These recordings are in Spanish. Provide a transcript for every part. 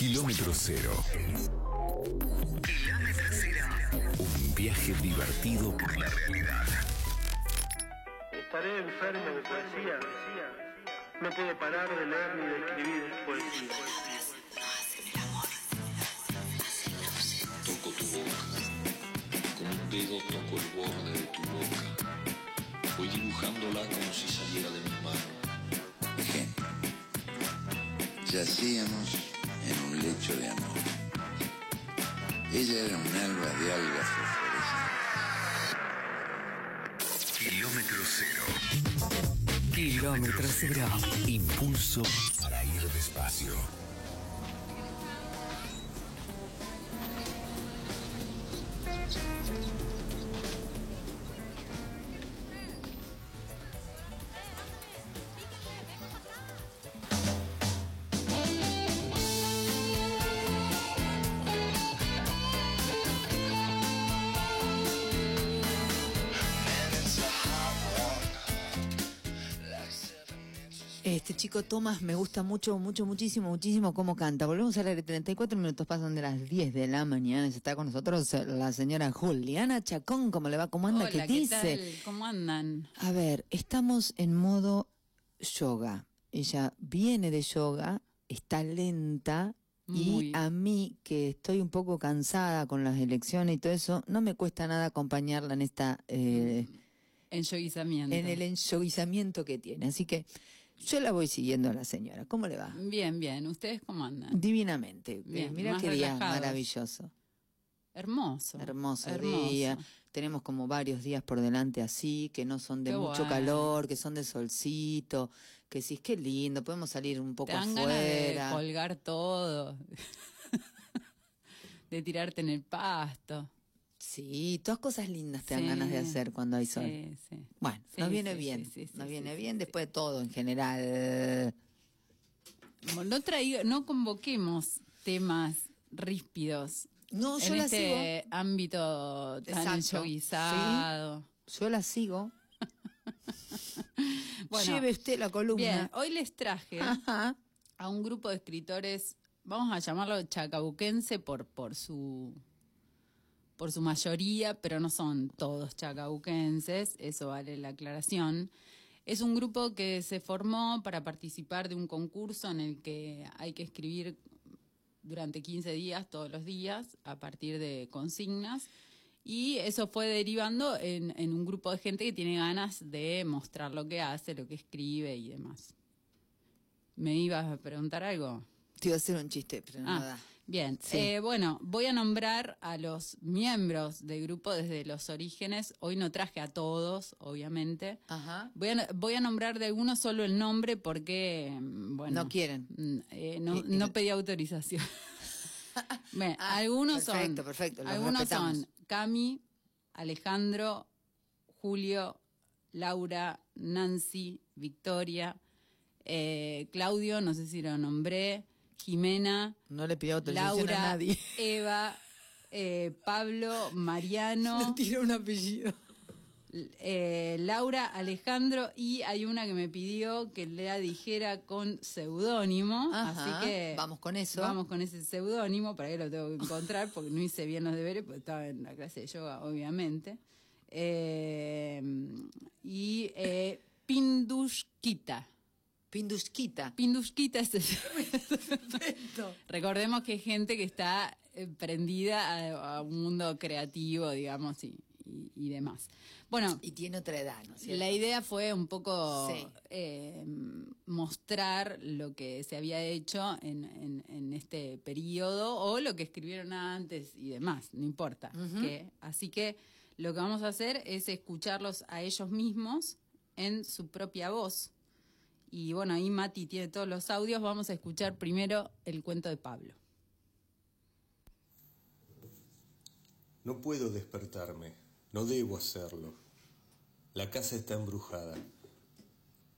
Kilómetro cero. Kilómetro cero. Un viaje divertido por la realidad. Estaré enfermo de poesía. No puedo parar de leer ni de escribir poesía. Toco tu boca, con un dedo toco el borde de tu boca. Voy dibujándola como si saliera de mi mano. Ejemplo. Yacíamos lecho de amor. Ella era un alba de algas fosforescentes. Kilómetro cero. Kilómetro cero. Impulso para ir despacio. Este chico Tomás me gusta mucho, mucho, muchísimo, muchísimo cómo canta. Volvemos a leer 34 minutos, pasan de las 10 de la mañana. Está con nosotros la señora Juliana Chacón. ¿Cómo le va? ¿Cómo anda? Hola, ¿Qué ¿qué dice? tal? ¿Cómo andan? A ver, estamos en modo yoga. Ella viene de yoga, está lenta y a mí, que estoy un poco cansada con las elecciones y todo eso, no me cuesta nada acompañarla en esta... eh, Enyoguizamiento. en el enyoguizamiento que tiene. Así que yo la voy siguiendo a la señora. ¿Cómo le va? Bien, bien. ¿Ustedes cómo andan? Divinamente. Bien, Mira qué día relajados. maravilloso. Hermoso. Hermoso, Hermoso. día. Tenemos como varios días por delante así, que no son de Qué mucho bueno. calor, que son de solcito, que sí, es que lindo, podemos salir un poco Te dan ganas de afuera. colgar todo. de tirarte en el pasto. Sí, todas cosas lindas te dan Sí. ganas de hacer cuando hay sol. Sí, sí. Bueno, nos viene bien, nos viene bien después de todo en general. No traigo, no convoquemos temas ríspidos. No, yo en la este ámbito tan. Yo la sigo. Bueno, Lleve usted la columna. Bien, hoy les traje Ajá. a un grupo de escritores, vamos a llamarlo chacabuquense por, por su por su mayoría, pero no son todos chacabuquenses, eso vale la aclaración. Es un grupo que se formó para participar de un concurso en el que hay que escribir durante 15 días, todos los días, a partir de consignas. Y eso fue derivando en, en un grupo de gente que tiene ganas de mostrar lo que hace, lo que escribe y demás. ¿Me ibas a preguntar algo? Te iba a hacer un chiste, pero Ah, da. Bien. Sí. Eh, bueno, voy a nombrar a los miembros del grupo desde los orígenes. Hoy no traje a todos, obviamente. Ajá. Voy a, voy a nombrar de algunos solo el nombre porque, mm, bueno... No quieren. mm, eh, no, y- no pedí autorización. Bien, Ah, algunos perfecto, son... perfecto, algunos respetamos. son Cami, Alejandro, Julio, Laura, Nancy, Victoria, eh, Claudio, no sé si lo nombré, Jimena, No le pidió autorización Laura, a nadie. Eva, eh, Pablo, Mariano, Tira un apellido. eh, Laura, Alejandro y hay una que me pidió que la dijera con seudónimo, así que vamos con eso. Vamos con ese seudónimo, para que lo tengo que encontrar porque no hice bien los deberes, porque estaba en la clase de yoga, obviamente. Eh, y eh, Pindushkita. Pindushkita. Pindushkita es el- Recordemos que hay gente que está eh, prendida a, a un mundo creativo, digamos, y, y- y demás. Bueno, Y tiene otra edad, ¿no es cierto? la idea fue un poco Sí. eh, mostrar lo que se había hecho en, en- en este periodo o lo que escribieron antes y demás, no importa. que- así que lo que vamos a hacer es escucharlos a ellos mismos en su propia voz. Y bueno, ahí Mati tiene todos los audios. Vamos a escuchar primero el cuento de Pablo. No puedo despertarme, no debo hacerlo. La casa está embrujada.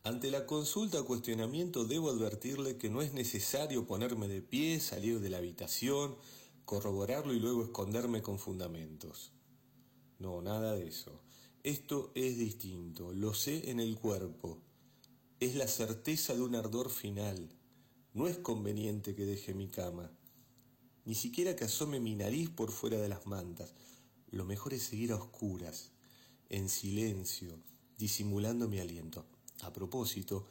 Ante la consulta o cuestionamiento debo advertirle que no es necesario ponerme de pie, salir de la habitación, corroborarlo y luego esconderme con fundamentos. No, nada de eso. Esto es distinto, lo sé en el cuerpo. Es la certeza de un ardor final. No es conveniente que deje mi cama. ni siquiera que asome mi nariz por fuera de las mantas. Lo mejor es seguir a oscuras, en silencio, disimulando mi aliento. A propósito,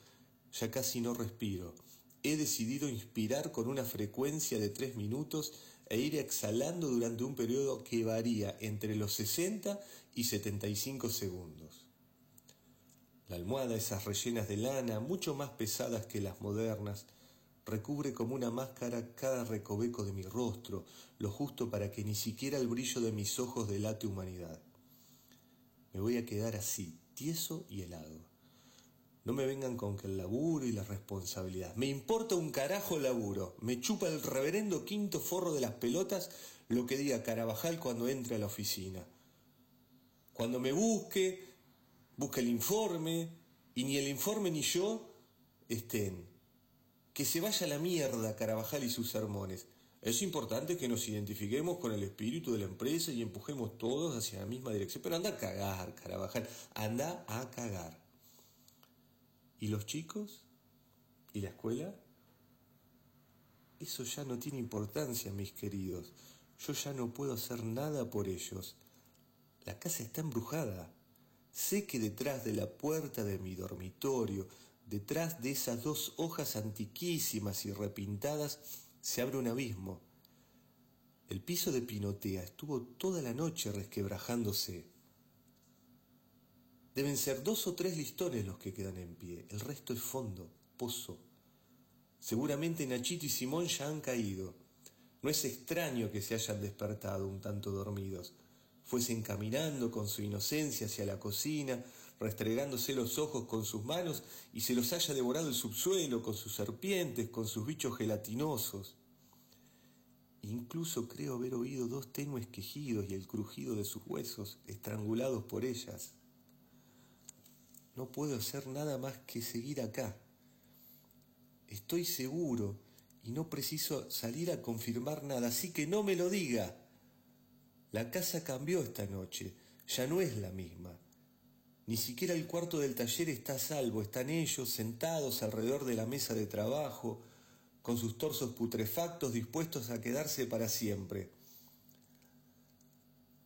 ya casi no respiro. He decidido inspirar con una frecuencia de tres minutos e ir exhalando durante un periodo que varía entre los 60 y 75 segundos. La almohada, esas rellenas de lana, mucho más pesadas que las modernas, recubre como una máscara cada recoveco de mi rostro, lo justo para que ni siquiera el brillo de mis ojos delate humanidad. Me voy a quedar así, tieso y helado. No me vengan con que el laburo y la responsabilidad. Me importa un carajo el laburo. Me chupa el reverendo quinto forro de las pelotas lo que diga Carabajal cuando entre a la oficina. Cuando me busque, busca el informe y ni el informe ni yo estén. Que se vaya a la mierda Carabajal y sus sermones. Es importante que nos identifiquemos con el espíritu de la empresa y empujemos todos hacia la misma dirección. Pero anda a cagar, Carabajal. Anda a cagar. ¿Y los chicos? ¿Y la escuela? Eso ya no tiene importancia, mis queridos. Yo ya no puedo hacer nada por ellos. La casa está embrujada. Sé que detrás de la puerta de mi dormitorio, detrás de esas dos hojas antiquísimas y repintadas, se abre un abismo. El piso de pinotea estuvo toda la noche resquebrajándose. Deben ser dos o tres listones los que quedan en pie, el resto es fondo, pozo. Seguramente Nachito y Simón ya han caído. No es extraño que se hayan despertado un tanto dormidos fuesen caminando con su inocencia hacia la cocina, restregándose los ojos con sus manos y se los haya devorado el subsuelo con sus serpientes, con sus bichos gelatinosos. Incluso creo haber oído dos tenues quejidos y el crujido de sus huesos estrangulados por ellas. No puedo hacer nada más que seguir acá. Estoy seguro y no preciso salir a confirmar nada, así que no me lo diga. La casa cambió esta noche, ya no es la misma. Ni siquiera el cuarto del taller está a salvo, están ellos sentados alrededor de la mesa de trabajo, con sus torsos putrefactos dispuestos a quedarse para siempre.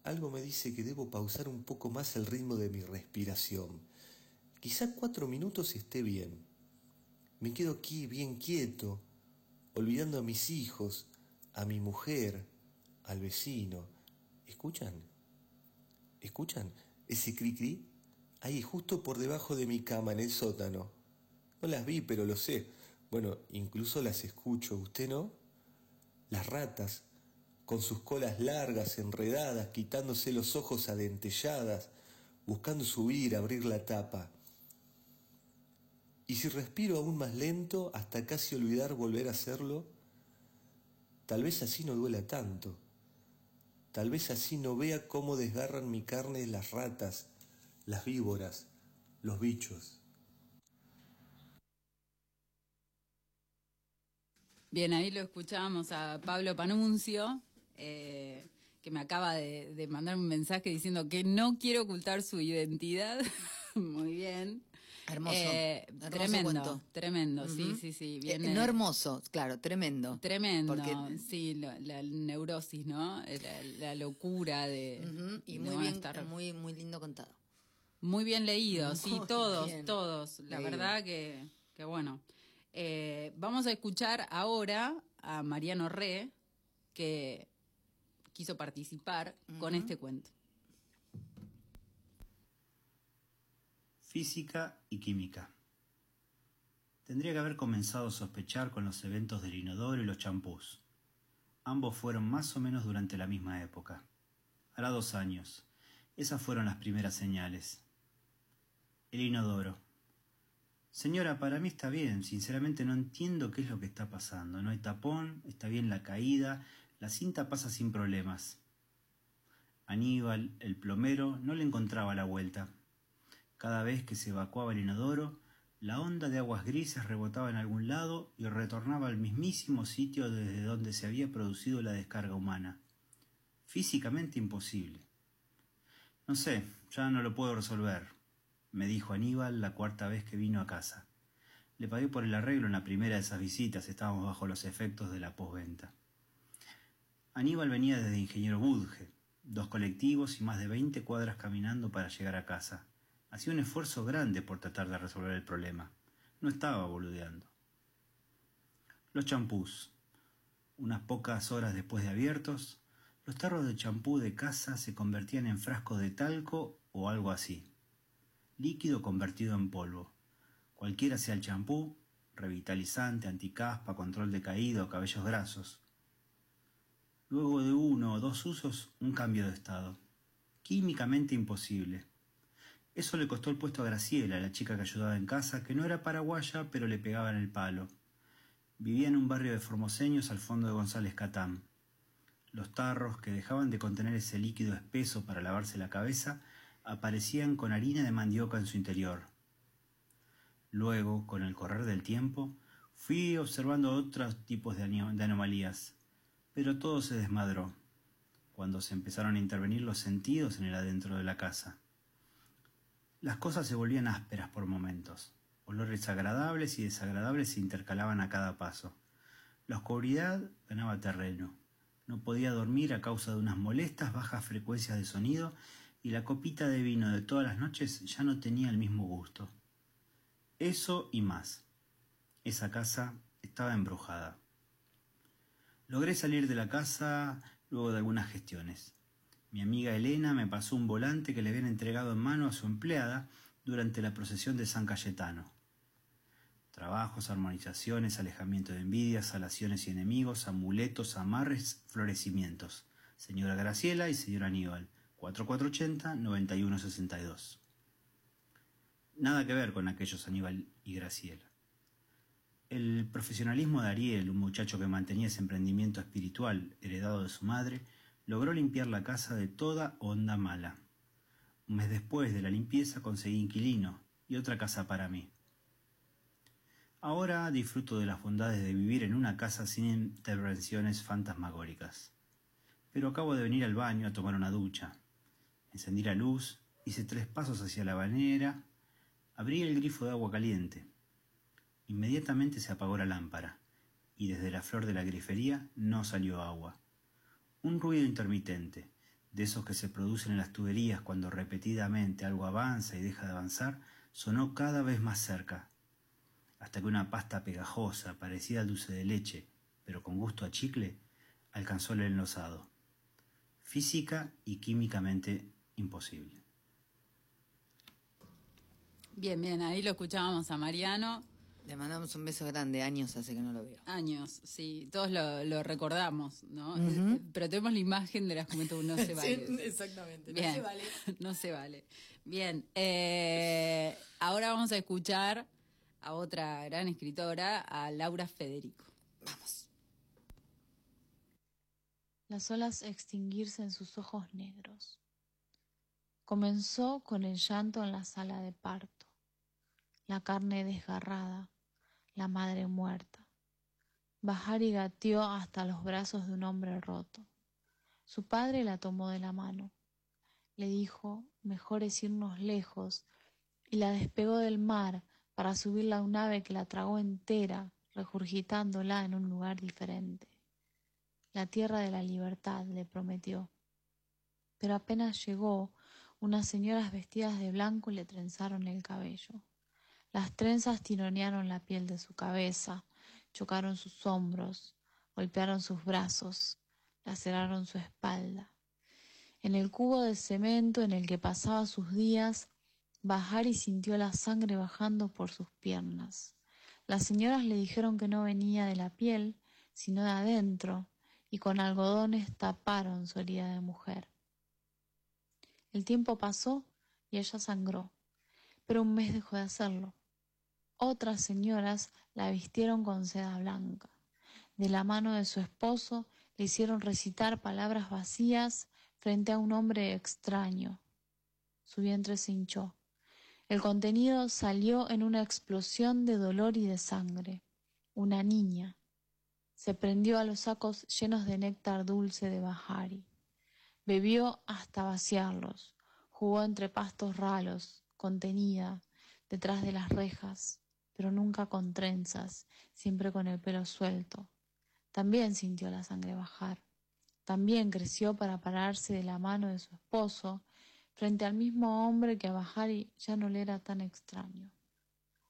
Algo me dice que debo pausar un poco más el ritmo de mi respiración. Quizá cuatro minutos esté bien. Me quedo aquí bien quieto, olvidando a mis hijos, a mi mujer, al vecino ¿Escuchan? ¿Escuchan? Ese cri-cri ahí justo por debajo de mi cama en el sótano. No las vi, pero lo sé. Bueno, incluso las escucho, ¿usted no? Las ratas, con sus colas largas, enredadas, quitándose los ojos adentelladas, buscando subir, abrir la tapa. Y si respiro aún más lento, hasta casi olvidar volver a hacerlo, tal vez así no duela tanto. Tal vez así no vea cómo desgarran mi carne las ratas, las víboras, los bichos. Bien, ahí lo escuchábamos a Pablo Panuncio, eh, que me acaba de, de, mandar un mensaje diciendo que no quiere ocultar su identidad. Muy bien. Hermoso. Eh, tremendo, tremendo, sí, sí, sí. Eh, no hermoso, claro, tremendo. Tremendo, sí, la, neurosis, ¿no? La, locura de... Y muy bien, muy, muy lindo contado. Muy bien leído, sí, todos, todos. La verdad que, que bueno. Eh, vamos a escuchar ahora a Mariano Re, que quiso participar con este cuento. Física y química. Tendría que haber comenzado a sospechar con los eventos del inodoro y los champús. Ambos fueron más o menos durante la misma época. Hará dos años. Esas fueron las primeras señales. El inodoro. Señora, para mí está bien. Sinceramente no entiendo qué es lo que está pasando. No hay tapón, está bien la caída, la cinta pasa sin problemas. Aníbal, el plomero, no le encontraba la vuelta. Cada vez que se evacuaba el inodoro, la onda de aguas grises rebotaba en algún lado y retornaba al mismísimo sitio desde donde se había producido la descarga humana. Físicamente imposible. No sé, ya no lo puedo resolver, me dijo Aníbal la cuarta vez que vino a casa. Le pagué por el arreglo en la primera de esas visitas, estábamos bajo los efectos de la posventa. Aníbal venía desde Ingeniero Budge, dos colectivos y más de veinte cuadras caminando para llegar a casa. Hacía un esfuerzo grande por tratar de resolver el problema. No estaba boludeando. Los champús. Unas pocas horas después de abiertos, los tarros de champú de casa se convertían en frascos de talco o algo así. Líquido convertido en polvo. Cualquiera sea el champú, revitalizante, anticaspa, control de caído, cabellos grasos. Luego de uno o dos usos, un cambio de estado. Químicamente imposible. Eso le costó el puesto a Graciela, la chica que ayudaba en casa, que no era paraguaya, pero le pegaba en el palo. Vivía en un barrio de formoseños al fondo de González Catán. Los tarros, que dejaban de contener ese líquido espeso para lavarse la cabeza, aparecían con harina de mandioca en su interior. Luego, con el correr del tiempo, fui observando otros tipos de, anomalías, pero todo se desmadró cuando se empezaron a intervenir los sentidos en el adentro de la casa. Las cosas se volvían ásperas por momentos. Olores agradables y desagradables se intercalaban a cada paso. La oscuridad ganaba terreno. No podía dormir a causa de unas molestas bajas frecuencias de sonido y la copita de vino de todas las noches ya no tenía el mismo gusto. Eso y más. Esa casa estaba embrujada. Logré salir de la casa luego de algunas gestiones. Mi amiga Elena me pasó un volante que le habían entregado en mano a su empleada durante la procesión de San Cayetano. Trabajos, armonizaciones, alejamiento de envidias, salaciones y enemigos, amuletos, amarres, florecimientos. Señora Graciela y señor Aníbal, 4480-9162. Nada que ver con aquellos Aníbal y Graciela. El profesionalismo de Ariel, un muchacho que mantenía ese emprendimiento espiritual heredado de su madre, logró limpiar la casa de toda onda mala. Un mes después de la limpieza conseguí inquilino y otra casa para mí. Ahora disfruto de las bondades de vivir en una casa sin intervenciones fantasmagóricas. Pero acabo de venir al baño a tomar una ducha. Encendí la luz, hice tres pasos hacia la bañera, abrí el grifo de agua caliente. Inmediatamente se apagó la lámpara, y desde la flor de la grifería no salió agua. Un ruido intermitente, de esos que se producen en las tuberías cuando repetidamente algo avanza y deja de avanzar, sonó cada vez más cerca, hasta que una pasta pegajosa, parecida al dulce de leche, pero con gusto a chicle, alcanzó el enlosado. Física y químicamente imposible. Bien, bien, ahí lo escuchábamos a Mariano. Le mandamos un beso grande, años hace que no lo veo. Años, sí, todos lo, recordamos, ¿no? Pero tenemos la imagen de las juventud, no se vale. Sí, exactamente, no se vale. No se vale. Bien, eh, ahora vamos a escuchar a otra gran escritora, a Laura Federico. Vamos. Las olas extinguirse en sus ojos negros. Comenzó con el llanto en la sala de parto, la carne desgarrada, la madre muerta. Bajar y gateó hasta los brazos de un hombre roto. Su padre la tomó de la mano. Le dijo, mejor es irnos lejos, y la despegó del mar para subirla a un ave que la tragó entera, regurgitándola en un lugar diferente. La tierra de la libertad, le prometió. Pero apenas llegó, unas señoras vestidas de blanco le trenzaron el cabello. Las trenzas tironearon la piel de su cabeza, chocaron sus hombros, golpearon sus brazos, laceraron su espalda. En el cubo de cemento en el que pasaba sus días, bajar y sintió la sangre bajando por sus piernas. Las señoras le dijeron que no venía de la piel, sino de adentro, y con algodones taparon su herida de mujer. El tiempo pasó y ella sangró, pero un mes dejó de hacerlo. Otras señoras la vistieron con seda blanca. De la mano de su esposo le hicieron recitar palabras vacías frente a un hombre extraño. Su vientre se hinchó. El contenido salió en una explosión de dolor y de sangre. Una niña. Se prendió a los sacos llenos de néctar dulce de Bahari. Bebió hasta vaciarlos. Jugó entre pastos ralos, contenida, detrás de las rejas, pero nunca con trenzas, siempre con el pelo suelto. También sintió la sangre bajar. también creció para pararse de la mano de su esposo frente al mismo hombre que a Bahari ya no le era tan extraño.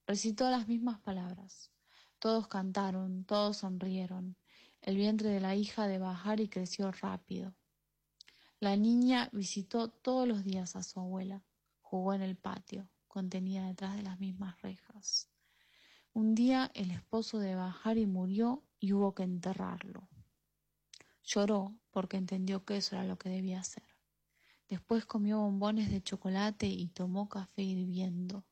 Recitó las mismas palabras. Todos cantaron, todos sonrieron. El vientre de la hija de Bahari creció rápido. La niña visitó todos los días a su abuela. Jugó en el patio, contenida detrás de las mismas rejas. Un día el esposo de Bahari murió y hubo que enterrarlo. Lloró porque entendió que eso era lo que debía hacer. Después comió bombones de chocolate y tomó café hirviendo.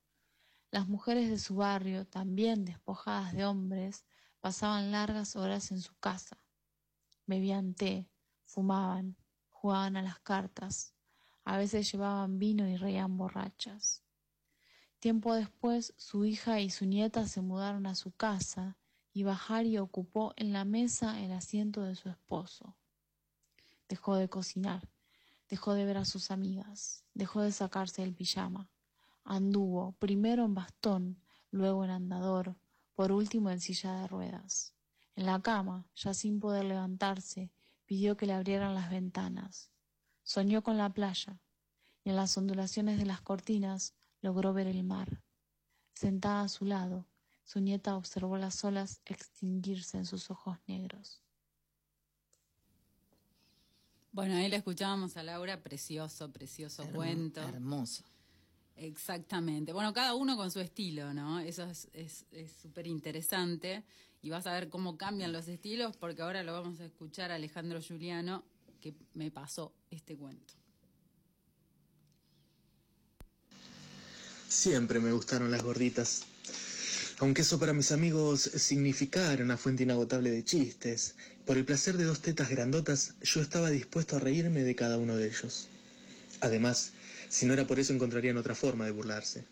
Las mujeres de su barrio, también despojadas de hombres, pasaban largas horas en su casa. Bebían té, fumaban, jugaban a las cartas, a veces llevaban vino y reían borrachas. Tiempo después, su hija y su nieta se mudaron a su casa y Bahari ocupó en la mesa el asiento de su esposo. Dejó de cocinar, dejó de ver a sus amigas, dejó de sacarse el pijama. Anduvo, primero en bastón, luego en andador, por último en silla de ruedas. En la cama, ya sin poder levantarse, pidió que le abrieran las ventanas. Soñó con la playa, y en las ondulaciones de las cortinas logró ver el mar. Sentada a su lado, su nieta observó las olas extinguirse en sus ojos negros. Bueno, ahí le escuchábamos a Laura, precioso, precioso cuento. Hermoso. Exactamente. Bueno, cada uno con su estilo, ¿no? Eso es súper interesante y vas a ver cómo cambian los estilos porque ahora lo vamos a escuchar a Alejandro Juliano que me pasó este cuento. Siempre me gustaron las gorditas. Aunque eso para mis amigos significara una fuente inagotable de chistes, por el placer de dos tetas grandotas yo estaba dispuesto a reírme de cada uno de ellos. Además, si no era por eso encontrarían otra forma de burlarse.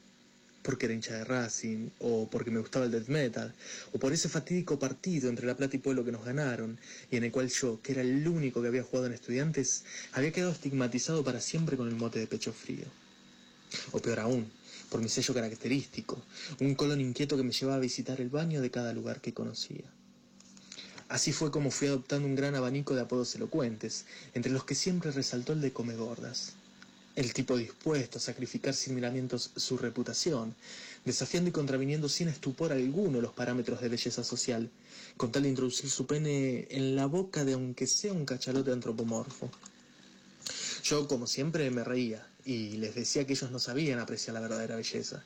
Porque era hincha de Racing, o porque me gustaba el death metal, o por ese fatídico partido entre La Plata y Pueblo que nos ganaron, y en el cual yo, que era el único que había jugado en estudiantes, había quedado estigmatizado para siempre con el mote de pecho frío. O peor aún, por mi sello característico, un colon inquieto que me llevaba a visitar el baño de cada lugar que conocía. Así fue como fui adoptando un gran abanico de apodos elocuentes, entre los que siempre resaltó el de come gordas el tipo dispuesto a sacrificar sin miramientos su reputación, desafiando y contraviniendo sin estupor alguno los parámetros de belleza social, con tal de introducir su pene en la boca de aunque sea un cachalote antropomorfo. Yo, como siempre, me reía y les decía que ellos no sabían apreciar la verdadera belleza,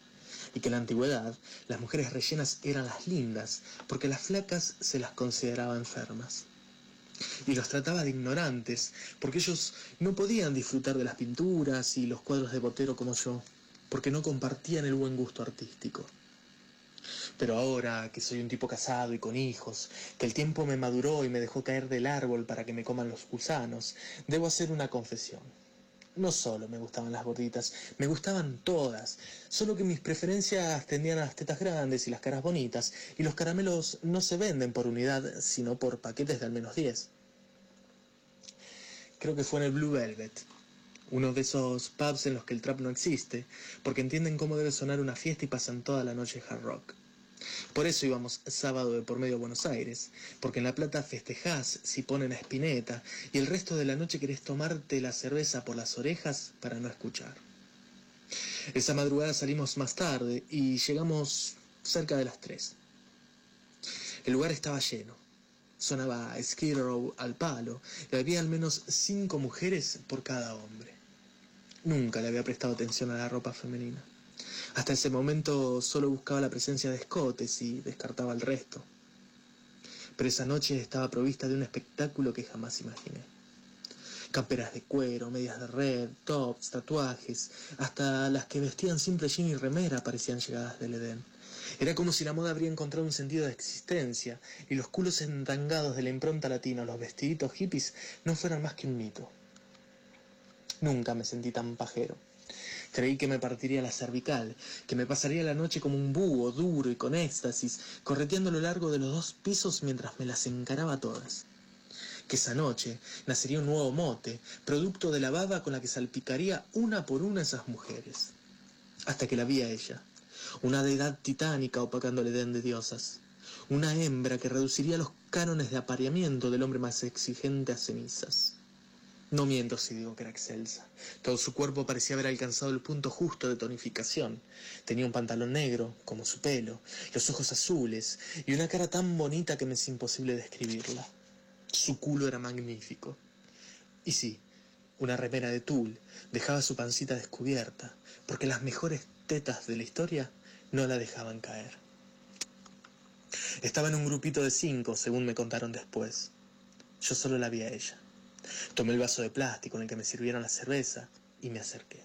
y que en la antigüedad las mujeres rellenas eran las lindas, porque las flacas se las consideraba enfermas y los trataba de ignorantes, porque ellos no podían disfrutar de las pinturas y los cuadros de Botero como yo, porque no compartían el buen gusto artístico. Pero ahora que soy un tipo casado y con hijos, que el tiempo me maduró y me dejó caer del árbol para que me coman los gusanos, debo hacer una confesión. No solo me gustaban las gorditas, me gustaban todas, solo que mis preferencias tendían a las tetas grandes y las caras bonitas, y los caramelos no se venden por unidad, sino por paquetes de al menos 10. Creo que fue en el Blue Velvet, uno de esos pubs en los que el trap no existe, porque entienden cómo debe sonar una fiesta y pasan toda la noche hard rock. Por eso íbamos sábado de por medio a Buenos Aires, porque en La Plata festejás si ponen a Espineta y el resto de la noche querés tomarte la cerveza por las orejas para no escuchar. Esa madrugada salimos más tarde y llegamos cerca de las tres. El lugar estaba lleno. Sonaba Skid Row al palo y había al menos cinco mujeres por cada hombre. Nunca le había prestado atención a la ropa femenina. Hasta ese momento solo buscaba la presencia de escotes y descartaba el resto. Pero esa noche estaba provista de un espectáculo que jamás imaginé. Camperas de cuero, medias de red, tops, tatuajes, hasta las que vestían simple jean y remera parecían llegadas del Edén. Era como si la moda habría encontrado un sentido de existencia y los culos entangados de la impronta latina, los vestiditos hippies, no fueran más que un mito. Nunca me sentí tan pajero. Creí que me partiría la cervical, que me pasaría la noche como un búho duro y con éxtasis, correteando a lo largo de los dos pisos mientras me las encaraba todas. Que esa noche nacería un nuevo mote, producto de la baba con la que salpicaría una por una esas mujeres. Hasta que la vi a ella, una deidad titánica opacando el Edén de diosas, una hembra que reduciría los cánones de apareamiento del hombre más exigente a cenizas. No miento si digo que era excelsa. Todo su cuerpo parecía haber alcanzado el punto justo de tonificación. Tenía un pantalón negro, como su pelo, los ojos azules y una cara tan bonita que me es imposible describirla. Su culo era magnífico. Y sí, una remera de tul dejaba su pancita descubierta, porque las mejores tetas de la historia no la dejaban caer. Estaba en un grupito de cinco, según me contaron después. Yo solo la vi a ella. Tomé el vaso de plástico en el que me sirvieron la cerveza y me acerqué.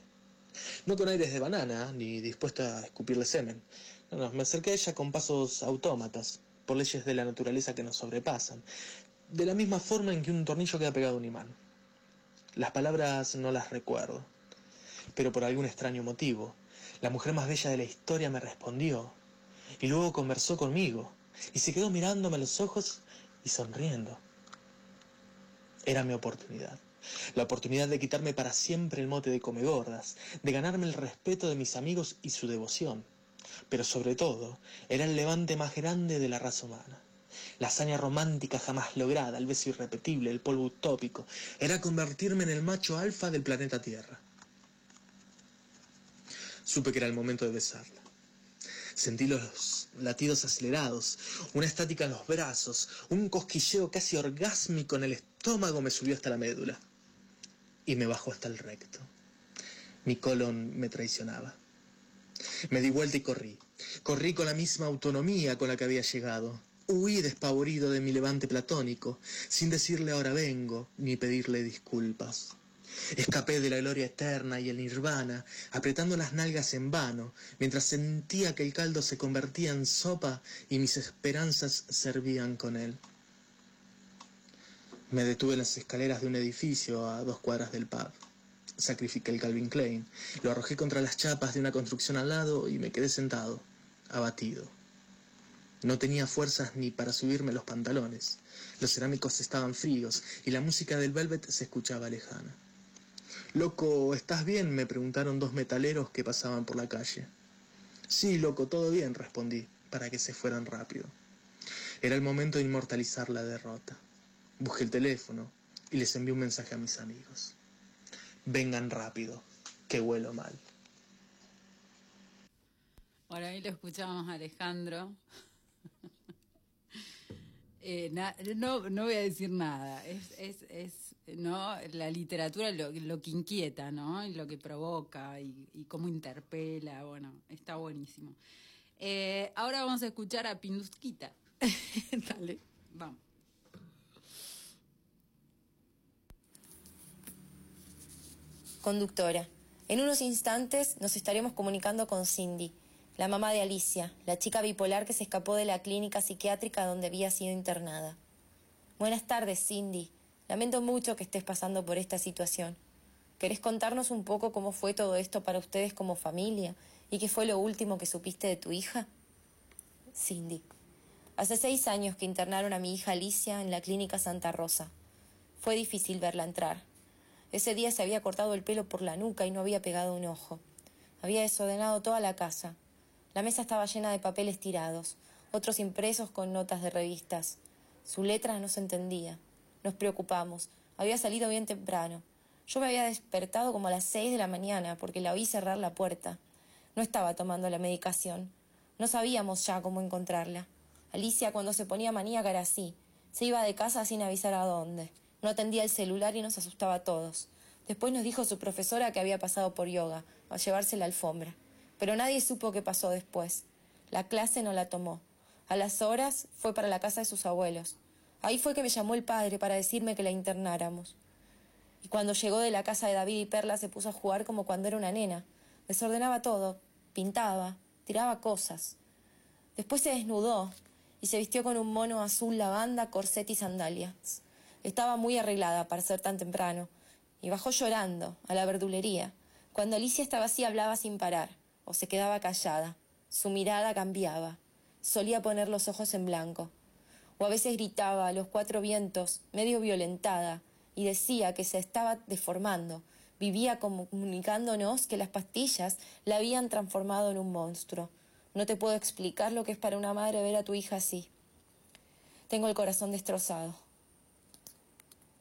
No con aires de banana, ni dispuesto a escupirle semen. No, no, me acerqué a ella con pasos autómatas, por leyes de la naturaleza que nos sobrepasan, de la misma forma en que un tornillo queda pegado a un imán. Las palabras no las recuerdo, pero por algún extraño motivo, la mujer más bella de la historia me respondió, y luego conversó conmigo, y se quedó mirándome a los ojos y sonriendo. Era mi oportunidad. La oportunidad de quitarme para siempre el mote de come gordas, de ganarme el respeto de mis amigos y su devoción. Pero sobre todo, era el levante más grande de la raza humana. La hazaña romántica jamás lograda, el beso irrepetible, el polvo utópico, era convertirme en el macho alfa del planeta Tierra. Supe que era el momento de besarla. Sentí los latidos acelerados, una estática en los brazos, un cosquilleo casi orgásmico en el estómago me subió hasta la médula y me bajó hasta el recto. Mi colon me traicionaba. Me di vuelta y corrí. Corrí con la misma autonomía con la que había llegado. Huí despavorido de mi levante platónico, sin decirle ahora vengo, ni pedirle disculpas. Escapé de la gloria eterna y el nirvana, apretando las nalgas en vano, mientras sentía que el caldo se convertía en sopa y mis esperanzas servían con él. Me detuve en las escaleras de un edificio a dos cuadras del pub. Sacrifiqué el Calvin Klein, lo arrojé contra las chapas de una construcción al lado y me quedé sentado, abatido. No tenía fuerzas ni para subirme los pantalones. Los cerámicos estaban fríos y la música del Velvet se escuchaba lejana. Loco, ¿estás bien? me preguntaron dos metaleros que pasaban por la calle. Sí, loco, todo bien, respondí, para que se fueran rápido. Era el momento de inmortalizar la derrota. Busqué el teléfono y les envié un mensaje a mis amigos. Vengan rápido, que huelo mal. Bueno, ahí lo escuchábamos a Alejandro. Eh, no, no voy a decir nada. Es, es, es ¿no? la literatura lo, lo que inquieta, ¿no? Y lo que provoca y, cómo interpela. Bueno, está buenísimo. Eh, ahora vamos a escuchar a Pindusquita. Dale. Vamos. Conductora, en unos instantes nos estaremos comunicando con Cindy, la mamá de Alicia, la chica bipolar que se escapó de la clínica psiquiátrica donde había sido internada. Buenas tardes, Cindy. Lamento mucho que estés pasando por esta situación. ¿Querés contarnos un poco cómo fue todo esto para ustedes como familia y qué fue lo último que supiste de tu hija? Cindy. Hace seis años que internaron a mi hija Alicia en la clínica Santa Rosa. Fue difícil verla entrar. Ese día se había cortado el pelo por la nuca y no había pegado un ojo. Había desordenado toda la casa. La mesa estaba llena de papeles tirados, otros impresos con notas de revistas. Su letra no se entendía. Nos preocupamos. Había salido bien temprano. Yo me había despertado como a las seis de la mañana porque la oí cerrar la puerta. No estaba tomando la medicación. No sabíamos ya cómo encontrarla. Alicia cuando se ponía maníaca era así. Se iba de casa sin avisar a dónde. No atendía el celular y nos asustaba a todos. Después nos dijo su profesora que había pasado por yoga, a llevarse la alfombra. Pero nadie supo qué pasó después. La clase no la tomó. A las horas fue para la casa de sus abuelos. Ahí fue que me llamó el padre para decirme que la internáramos. Y cuando llegó de la casa de David y Perla se puso a jugar como cuando era una nena. Desordenaba todo, pintaba, tiraba cosas. Después se desnudó y se vistió con un mono azul lavanda, corset y sandalias. Estaba muy arreglada para ser tan temprano y bajó llorando a la verdulería. Cuando Alicia estaba así hablaba sin parar o se quedaba callada. Su mirada cambiaba. Solía poner los ojos en blanco. O a veces gritaba a los cuatro vientos, medio violentada, y decía que se estaba deformando. Vivía comunicándonos que las pastillas la habían transformado en un monstruo. No te puedo explicar lo que es para una madre ver a tu hija así. Tengo el corazón destrozado.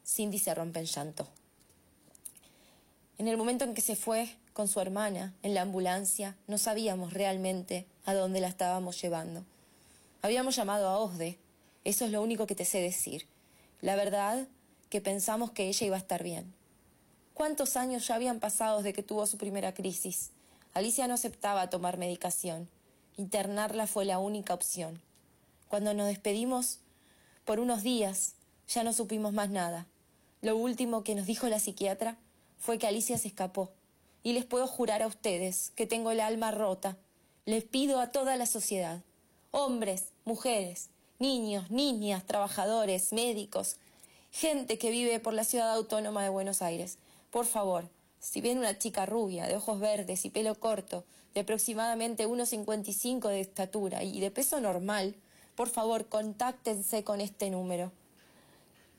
Cindy se rompe en llanto. En el momento en que se fue con su hermana en la ambulancia, no sabíamos realmente a dónde la estábamos llevando. Habíamos llamado a Osde, eso es lo único que te sé decir. La verdad que pensamos que ella iba a estar bien. ¿Cuántos años ya habían pasado desde que tuvo su primera crisis? Alicia no aceptaba tomar medicación. Internarla fue la única opción. Cuando nos despedimos, por unos días, ya no supimos más nada. Lo último que nos dijo la psiquiatra fue que Alicia se escapó. Y les puedo jurar a ustedes que tengo el alma rota. Les pido a toda la sociedad, hombres, mujeres, niños, niñas, trabajadores, médicos, gente que vive por la ciudad autónoma de Buenos Aires, por favor, si ven una chica rubia, de ojos verdes y pelo corto, de aproximadamente 1,55 de estatura y de peso normal, por favor, contáctense con este número.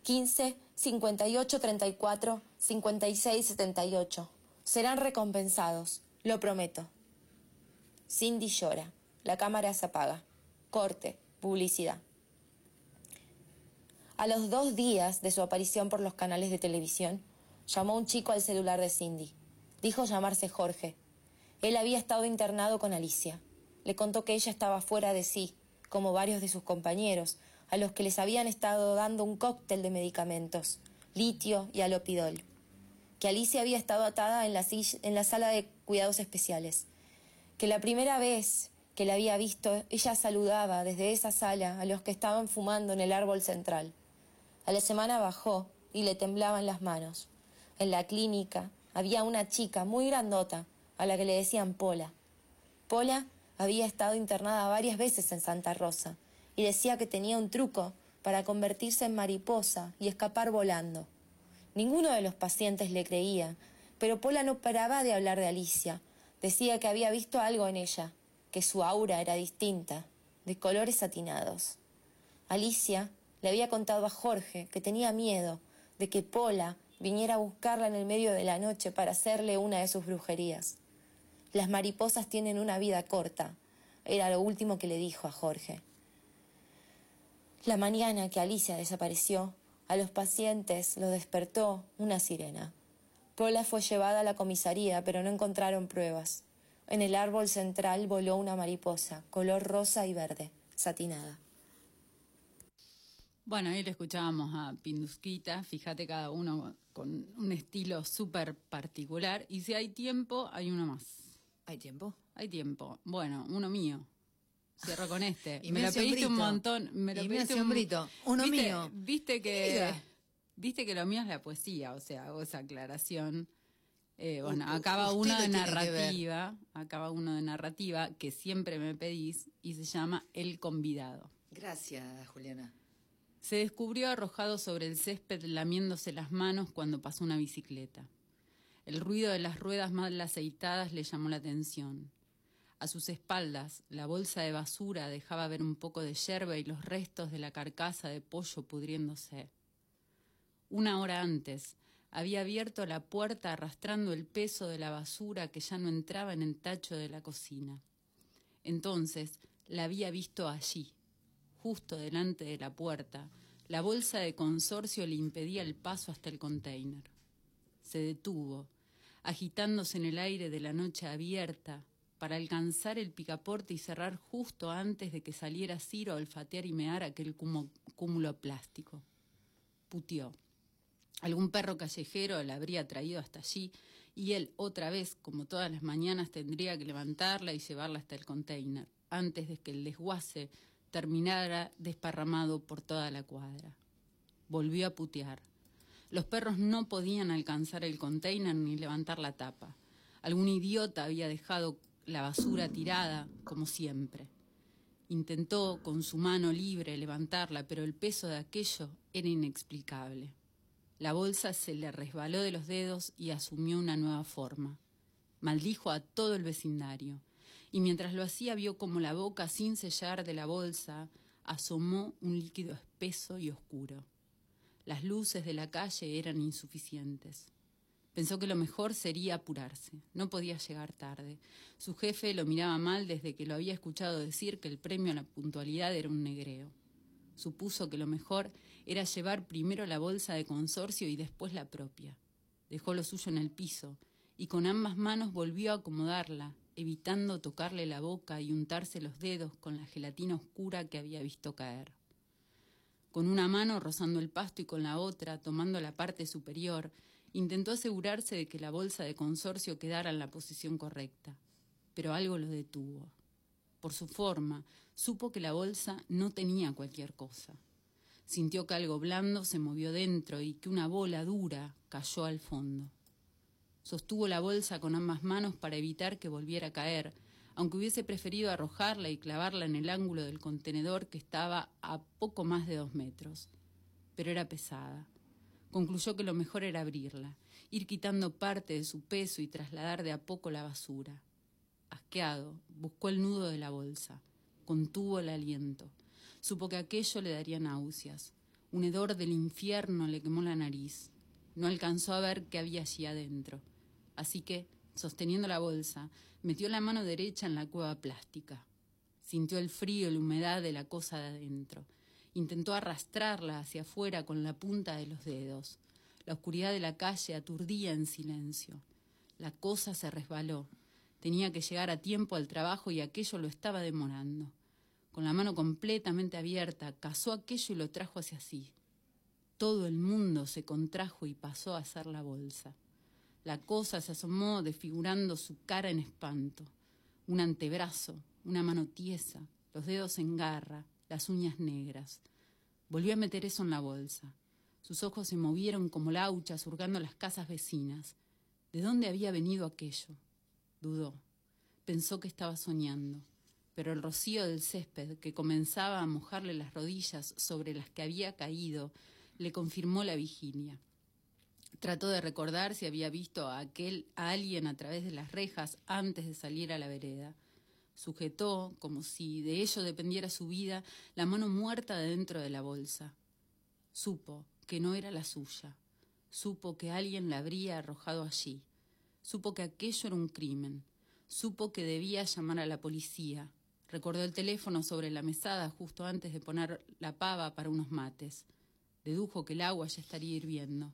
15 58 34 56 78. Serán recompensados, lo prometo. Cindy llora. La cámara se apaga. Corte. Publicidad. A los dos días de su aparición por los canales de televisión, Llamó un chico al celular de Cindy. Dijo llamarse Jorge. Él había estado internado con Alicia. Le contó que ella estaba fuera de sí, como varios de sus compañeros, a los que les habían estado dando un cóctel de medicamentos, litio y alopidol. Que Alicia había estado atada en la, en la sala de cuidados especiales. Que la primera vez que la había visto, ella saludaba desde esa sala a los que estaban fumando en el árbol central. A la semana bajó y le temblaban las manos. En la clínica había una chica muy grandota a la que le decían Pola. Pola había estado internada varias veces en Santa Rosa y decía que tenía un truco para convertirse en mariposa y escapar volando. Ninguno de los pacientes le creía, pero Pola no paraba de hablar de Alicia. Decía que había visto algo en ella, que su aura era distinta, de colores satinados. Alicia le había contado a Jorge que tenía miedo de que Pola viniera a buscarla en el medio de la noche para hacerle una de sus brujerías. Las mariposas tienen una vida corta, era lo último que le dijo a Jorge. La mañana que Alicia desapareció, a los pacientes lo despertó una sirena. Pola fue llevada a la comisaría, pero no encontraron pruebas. En el árbol central voló una mariposa, color rosa y verde, satinada. Bueno, ahí le escuchábamos a Pindusquita, fíjate cada uno con un estilo súper particular. Y si hay tiempo, hay uno más. ¿Hay tiempo? Hay tiempo. Bueno, uno mío. Cierro con este. y me lo pediste un montón. Me lo pediste un Uno mío. Viste que, viste que lo mío es la poesía, o sea, hago esa aclaración. Eh, bueno, acaba uno de narrativa, acaba uno de narrativa que siempre me pedís y se llama El convidado. Gracias, Juliana. Se descubrió arrojado sobre el césped lamiéndose las manos cuando pasó una bicicleta. El ruido de las ruedas mal aceitadas le llamó la atención. A sus espaldas, la bolsa de basura dejaba ver un poco de yerba y los restos de la carcasa de pollo pudriéndose. Una hora antes, había abierto la puerta arrastrando el peso de la basura que ya no entraba en el tacho de la cocina. Entonces la había visto allí, justo delante de la puerta, la bolsa de consorcio le impedía el paso hasta el container. Se detuvo, agitándose en el aire de la noche abierta, para alcanzar el picaporte y cerrar justo antes de que saliera Ciro a olfatear y mear aquel cúmulo plástico. Putió. Algún perro callejero la habría traído hasta allí y él otra vez, como todas las mañanas, tendría que levantarla y llevarla hasta el container, antes de que el desguace terminara desparramado por toda la cuadra. Volvió a putear. Los perros no podían alcanzar el container ni levantar la tapa. Algún idiota había dejado la basura tirada, como siempre. Intentó con su mano libre levantarla, pero el peso de aquello era inexplicable. La bolsa se le resbaló de los dedos y asumió una nueva forma. Maldijo a todo el vecindario y mientras lo hacía vio como la boca sin sellar de la bolsa asomó un líquido espeso y oscuro. Las luces de la calle eran insuficientes. Pensó que lo mejor sería apurarse. No podía llegar tarde. Su jefe lo miraba mal desde que lo había escuchado decir que el premio a la puntualidad era un negreo. Supuso que lo mejor era llevar primero la bolsa de consorcio y después la propia. Dejó lo suyo en el piso y con ambas manos volvió a acomodarla, evitando tocarle la boca y untarse los dedos con la gelatina oscura que había visto caer. Con una mano rozando el pasto y con la otra, tomando la parte superior, intentó asegurarse de que la bolsa de consorcio quedara en la posición correcta, pero algo lo detuvo. Por su forma, supo que la bolsa no tenía cualquier cosa. Sintió que algo blando se movió dentro y que una bola dura cayó al fondo. Sostuvo la bolsa con ambas manos para evitar que volviera a caer, aunque hubiese preferido arrojarla y clavarla en el ángulo del contenedor que estaba a poco más de dos metros. Pero era pesada. Concluyó que lo mejor era abrirla, ir quitando parte de su peso y trasladar de a poco la basura. Asqueado, buscó el nudo de la bolsa, contuvo el aliento. Supo que aquello le daría náuseas. Un hedor del infierno le quemó la nariz. No alcanzó a ver qué había allí adentro. Así que, sosteniendo la bolsa, metió la mano derecha en la cueva plástica. Sintió el frío y la humedad de la cosa de adentro. Intentó arrastrarla hacia afuera con la punta de los dedos. La oscuridad de la calle aturdía en silencio. La cosa se resbaló. Tenía que llegar a tiempo al trabajo y aquello lo estaba demorando. Con la mano completamente abierta, cazó aquello y lo trajo hacia sí. Todo el mundo se contrajo y pasó a hacer la bolsa. La cosa se asomó desfigurando su cara en espanto. Un antebrazo, una mano tiesa, los dedos en garra, las uñas negras. Volvió a meter eso en la bolsa. Sus ojos se movieron como lauchas hurgando las casas vecinas. ¿De dónde había venido aquello? Dudó. Pensó que estaba soñando pero el rocío del césped que comenzaba a mojarle las rodillas sobre las que había caído le confirmó la vigilia. Trató de recordar si había visto a aquel a alguien a través de las rejas antes de salir a la vereda. Sujetó, como si de ello dependiera su vida, la mano muerta dentro de la bolsa. Supo que no era la suya. Supo que alguien la habría arrojado allí. Supo que aquello era un crimen. Supo que debía llamar a la policía. Recordó el teléfono sobre la mesada justo antes de poner la pava para unos mates. Dedujo que el agua ya estaría hirviendo.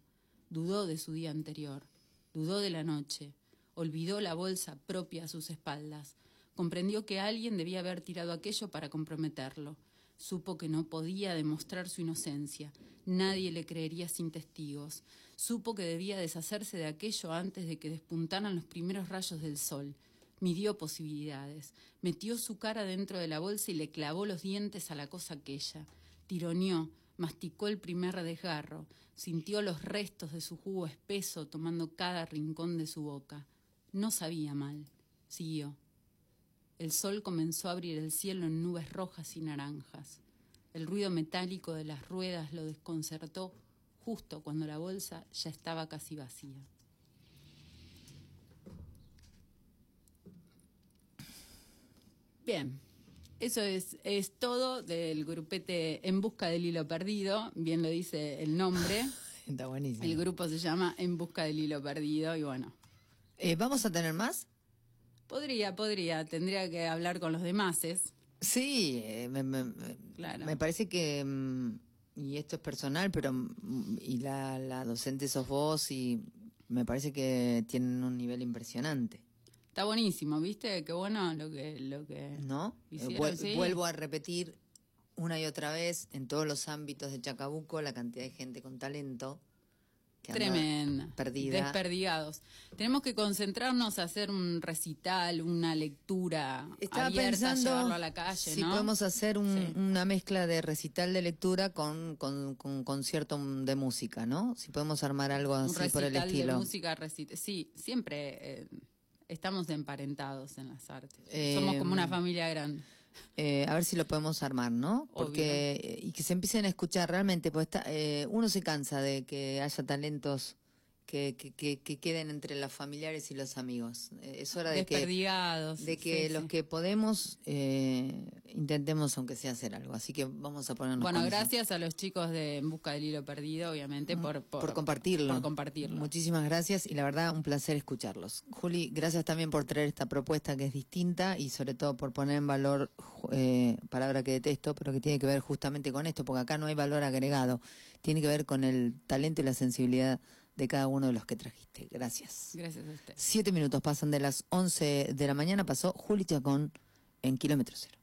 Dudó de su día anterior. Dudó de la noche. Olvidó la bolsa propia a sus espaldas. Comprendió que alguien debía haber tirado aquello para comprometerlo. Supo que no podía demostrar su inocencia. Nadie le creería sin testigos. Supo que debía deshacerse de aquello antes de que despuntaran los primeros rayos del sol midió posibilidades, metió su cara dentro de la bolsa y le clavó los dientes a la cosa aquella, tironeó, masticó el primer desgarro, sintió los restos de su jugo espeso tomando cada rincón de su boca. No sabía mal. Siguió. El sol comenzó a abrir el cielo en nubes rojas y naranjas. El ruido metálico de las ruedas lo desconcertó justo cuando la bolsa ya estaba casi vacía. Bien, eso es, es todo del grupete En Busca del Hilo Perdido, bien lo dice el nombre. Está buenísimo. El grupo se llama En Busca del Hilo Perdido y bueno. Eh, ¿Vamos a tener más? Podría, podría, tendría que hablar con los demás. Sí, eh, me, me, parece que, mm, y esto es personal, pero mm, y la, la docente sos vos y me parece que tienen un nivel impresionante. Está buenísimo, ¿viste? Qué bueno lo que... Lo que ¿No? Eh, vuelvo a repetir una y otra vez en todos los ámbitos de Chacabuco la cantidad de gente con talento. Que Tremenda. Perdida. Desperdigados. Tenemos que concentrarnos a hacer un recital, una lectura Estaba pensando a la calle, si podemos hacer una mezcla de recital de lectura con, con, concierto de música, ¿no? Si podemos armar algo así por el estilo. de música, sí, siempre... Eh, estamos emparentados en las artes. Somos como una em, familia grande. Eh, a ver si lo podemos armar, ¿no? Porque y que se empiecen a escuchar realmente, pues eh, uno se cansa de que haya talentos que, que, que, queden entre los familiares y los amigos. Eh, es hora de que, de que los que podemos eh, intentemos aunque sea hacer algo. Así que vamos a ponernos Bueno, gracias a los chicos de En Busca del Hilo Perdido, obviamente, por, por, compartirlo. Por compartirlo. Muchísimas gracias y la verdad un placer escucharlos. Juli, gracias también por traer esta propuesta que es distinta y sobre todo por poner en valor, eh, palabra que detesto, pero que tiene que ver justamente con esto, porque acá no hay valor agregado, tiene que ver con el talento y la sensibilidad de cada uno de los que trajiste. Gracias. Gracias a usted. Siete minutos pasan de las 11 de la mañana, pasó Juli Chacón en Kilómetro Cero.